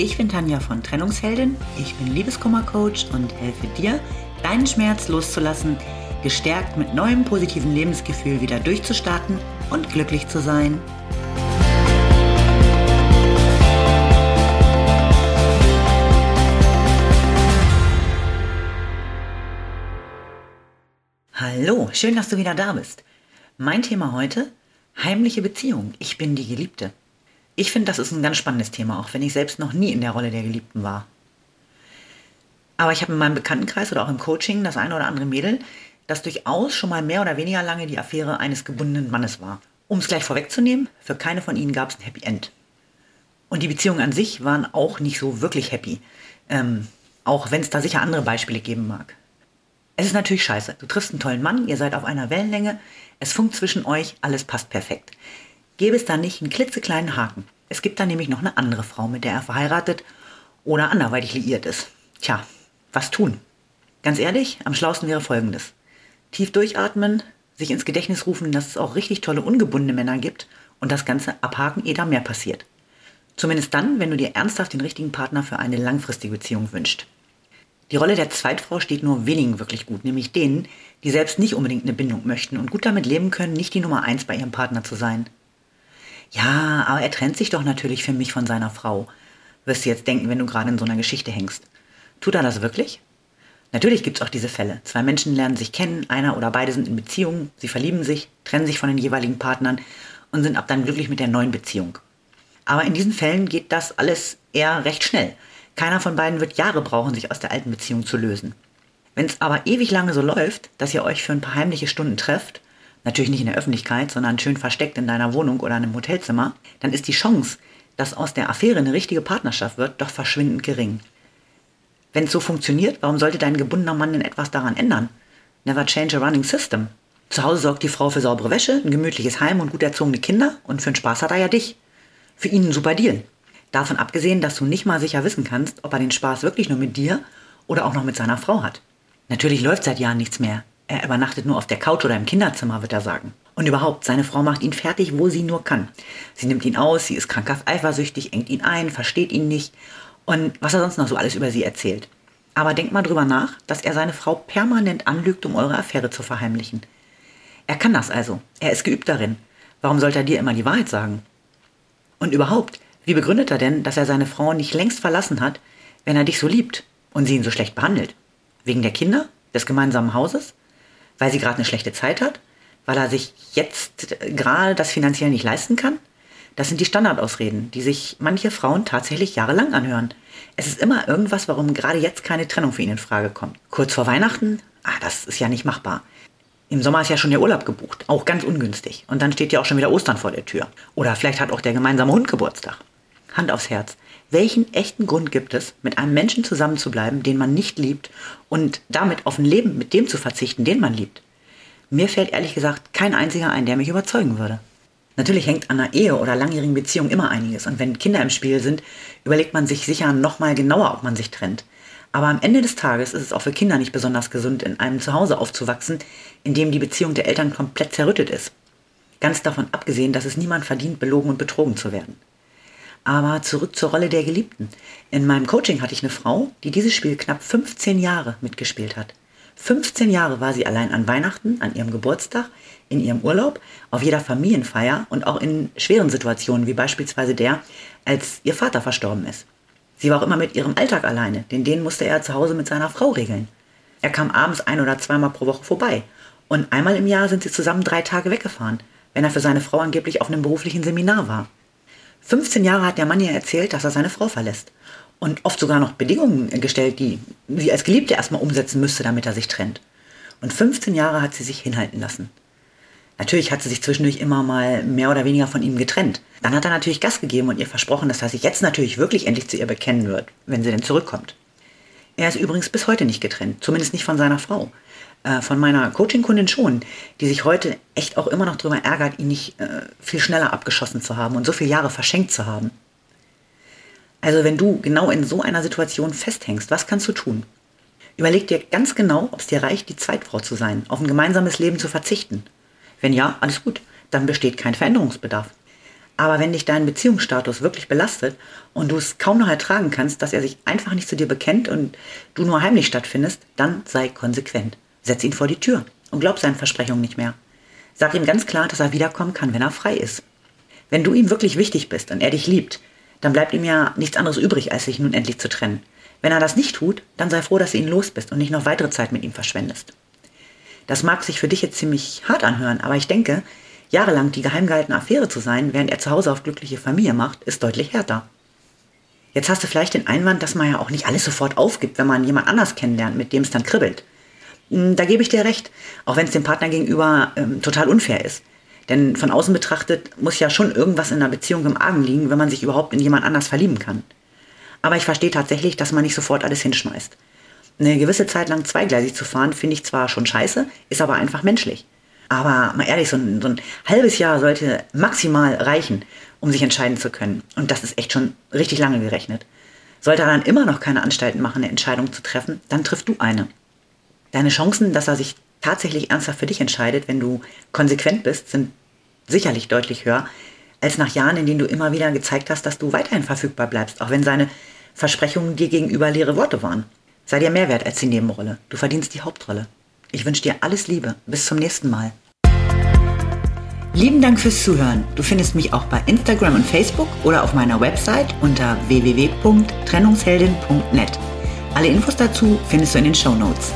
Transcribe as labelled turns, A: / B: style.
A: Ich bin Tanja von Trennungsheldin, ich bin Liebeskummercoach und helfe dir, deinen Schmerz loszulassen, gestärkt mit neuem positiven Lebensgefühl wieder durchzustarten und glücklich zu sein. Hallo, schön, dass du wieder da bist. Mein Thema heute, heimliche Beziehung. Ich bin die Geliebte. Ich finde, das ist ein ganz spannendes Thema, auch wenn ich selbst noch nie in der Rolle der Geliebten war. Aber ich habe in meinem Bekanntenkreis oder auch im Coaching das eine oder andere Mädel, das durchaus schon mal mehr oder weniger lange die Affäre eines gebundenen Mannes war. Um es gleich vorwegzunehmen, für keine von ihnen gab es ein Happy End. Und die Beziehungen an sich waren auch nicht so wirklich happy. Ähm, auch wenn es da sicher andere Beispiele geben mag. Es ist natürlich scheiße. Du triffst einen tollen Mann, ihr seid auf einer Wellenlänge, es funkt zwischen euch, alles passt perfekt gäbe es da nicht einen klitzekleinen Haken. Es gibt da nämlich noch eine andere Frau, mit der er verheiratet oder anderweitig liiert ist. Tja, was tun? Ganz ehrlich, am schlausten wäre folgendes. Tief durchatmen, sich ins Gedächtnis rufen, dass es auch richtig tolle ungebundene Männer gibt und das Ganze abhaken, ehe da mehr passiert. Zumindest dann, wenn du dir ernsthaft den richtigen Partner für eine langfristige Beziehung wünschst. Die Rolle der Zweitfrau steht nur wenigen wirklich gut, nämlich denen, die selbst nicht unbedingt eine Bindung möchten und gut damit leben können, nicht die Nummer eins bei ihrem Partner zu sein. Ja, aber er trennt sich doch natürlich für mich von seiner Frau. Wirst du jetzt denken, wenn du gerade in so einer Geschichte hängst. Tut er das wirklich? Natürlich gibt es auch diese Fälle. Zwei Menschen lernen sich kennen, einer oder beide sind in Beziehung, sie verlieben sich, trennen sich von den jeweiligen Partnern und sind ab dann glücklich mit der neuen Beziehung. Aber in diesen Fällen geht das alles eher recht schnell. Keiner von beiden wird Jahre brauchen, sich aus der alten Beziehung zu lösen. Wenn es aber ewig lange so läuft, dass ihr euch für ein paar heimliche Stunden trefft natürlich nicht in der Öffentlichkeit, sondern schön versteckt in deiner Wohnung oder in einem Hotelzimmer, dann ist die Chance, dass aus der Affäre eine richtige Partnerschaft wird, doch verschwindend gering. Wenn es so funktioniert, warum sollte dein gebundener Mann denn etwas daran ändern? Never change a running system. Zu Hause sorgt die Frau für saubere Wäsche, ein gemütliches Heim und gut erzogene Kinder und für den Spaß hat er ja dich. Für ihn ein super Deal. Davon abgesehen, dass du nicht mal sicher wissen kannst, ob er den Spaß wirklich nur mit dir oder auch noch mit seiner Frau hat. Natürlich läuft seit Jahren nichts mehr. Er übernachtet nur auf der Couch oder im Kinderzimmer, wird er sagen. Und überhaupt, seine Frau macht ihn fertig, wo sie nur kann. Sie nimmt ihn aus, sie ist krankhaft eifersüchtig, engt ihn ein, versteht ihn nicht und was er sonst noch so alles über sie erzählt. Aber denkt mal drüber nach, dass er seine Frau permanent anlügt, um eure Affäre zu verheimlichen. Er kann das also. Er ist geübt darin. Warum sollte er dir immer die Wahrheit sagen? Und überhaupt, wie begründet er denn, dass er seine Frau nicht längst verlassen hat, wenn er dich so liebt und sie ihn so schlecht behandelt? Wegen der Kinder? Des gemeinsamen Hauses? Weil sie gerade eine schlechte Zeit hat, weil er sich jetzt gerade das finanziell nicht leisten kann? Das sind die Standardausreden, die sich manche Frauen tatsächlich jahrelang anhören. Es ist immer irgendwas, warum gerade jetzt keine Trennung für ihn in Frage kommt. Kurz vor Weihnachten? Ah, das ist ja nicht machbar. Im Sommer ist ja schon der Urlaub gebucht, auch ganz ungünstig. Und dann steht ja auch schon wieder Ostern vor der Tür. Oder vielleicht hat auch der gemeinsame Hund Geburtstag. Hand aufs Herz. Welchen echten Grund gibt es, mit einem Menschen zusammenzubleiben, den man nicht liebt und damit auf ein Leben mit dem zu verzichten, den man liebt? Mir fällt ehrlich gesagt kein einziger ein, der mich überzeugen würde. Natürlich hängt an einer Ehe oder langjährigen Beziehung immer einiges und wenn Kinder im Spiel sind, überlegt man sich sicher nochmal genauer, ob man sich trennt. Aber am Ende des Tages ist es auch für Kinder nicht besonders gesund, in einem Zuhause aufzuwachsen, in dem die Beziehung der Eltern komplett zerrüttet ist. Ganz davon abgesehen, dass es niemand verdient, belogen und betrogen zu werden. Aber zurück zur Rolle der Geliebten. In meinem Coaching hatte ich eine Frau, die dieses Spiel knapp 15 Jahre mitgespielt hat. 15 Jahre war sie allein an Weihnachten, an ihrem Geburtstag, in ihrem Urlaub, auf jeder Familienfeier und auch in schweren Situationen, wie beispielsweise der, als ihr Vater verstorben ist. Sie war auch immer mit ihrem Alltag alleine, denn den musste er zu Hause mit seiner Frau regeln. Er kam abends ein oder zweimal pro Woche vorbei. Und einmal im Jahr sind sie zusammen drei Tage weggefahren, wenn er für seine Frau angeblich auf einem beruflichen Seminar war. 15 Jahre hat der Mann ihr erzählt, dass er seine Frau verlässt. Und oft sogar noch Bedingungen gestellt, die sie als Geliebte erstmal umsetzen müsste, damit er sich trennt. Und 15 Jahre hat sie sich hinhalten lassen. Natürlich hat sie sich zwischendurch immer mal mehr oder weniger von ihm getrennt. Dann hat er natürlich Gas gegeben und ihr versprochen, dass er sich jetzt natürlich wirklich endlich zu ihr bekennen wird, wenn sie denn zurückkommt. Er ist übrigens bis heute nicht getrennt, zumindest nicht von seiner Frau. Äh, von meiner Coaching-Kundin schon, die sich heute echt auch immer noch darüber ärgert, ihn nicht äh, viel schneller abgeschossen zu haben und so viele Jahre verschenkt zu haben. Also wenn du genau in so einer Situation festhängst, was kannst du tun? Überleg dir ganz genau, ob es dir reicht, die Zweitfrau zu sein, auf ein gemeinsames Leben zu verzichten. Wenn ja, alles gut, dann besteht kein Veränderungsbedarf. Aber wenn dich dein Beziehungsstatus wirklich belastet und du es kaum noch ertragen kannst, dass er sich einfach nicht zu dir bekennt und du nur heimlich stattfindest, dann sei konsequent. Setz ihn vor die Tür und glaub seinen Versprechungen nicht mehr. Sag ihm ganz klar, dass er wiederkommen kann, wenn er frei ist. Wenn du ihm wirklich wichtig bist und er dich liebt, dann bleibt ihm ja nichts anderes übrig, als sich nun endlich zu trennen. Wenn er das nicht tut, dann sei froh, dass du ihn los bist und nicht noch weitere Zeit mit ihm verschwendest. Das mag sich für dich jetzt ziemlich hart anhören, aber ich denke, jahrelang die geheim gehaltene Affäre zu sein, während er zu Hause auf glückliche Familie macht, ist deutlich härter. Jetzt hast du vielleicht den Einwand, dass man ja auch nicht alles sofort aufgibt, wenn man jemand anders kennenlernt, mit dem es dann kribbelt. Hm, da gebe ich dir recht, auch wenn es dem Partner gegenüber ähm, total unfair ist. Denn von außen betrachtet muss ja schon irgendwas in einer Beziehung im Argen liegen, wenn man sich überhaupt in jemand anders verlieben kann. Aber ich verstehe tatsächlich, dass man nicht sofort alles hinschmeißt. Eine gewisse Zeit lang zweigleisig zu fahren, finde ich zwar schon scheiße, ist aber einfach menschlich. Aber mal ehrlich, so ein, so ein halbes Jahr sollte maximal reichen, um sich entscheiden zu können. Und das ist echt schon richtig lange gerechnet. Sollte er dann immer noch keine Anstalten machen, eine Entscheidung zu treffen, dann triffst du eine. Deine Chancen, dass er sich tatsächlich ernsthaft für dich entscheidet, wenn du konsequent bist, sind sicherlich deutlich höher, als nach Jahren, in denen du immer wieder gezeigt hast, dass du weiterhin verfügbar bleibst, auch wenn seine Versprechungen dir gegenüber leere Worte waren. Sei dir mehr wert als die Nebenrolle. Du verdienst die Hauptrolle. Ich wünsche dir alles Liebe. Bis zum nächsten Mal. Lieben Dank fürs Zuhören. Du findest mich auch bei Instagram und Facebook oder auf meiner Website unter www.trennungsheldin.net. Alle Infos dazu findest du in den Show Notes.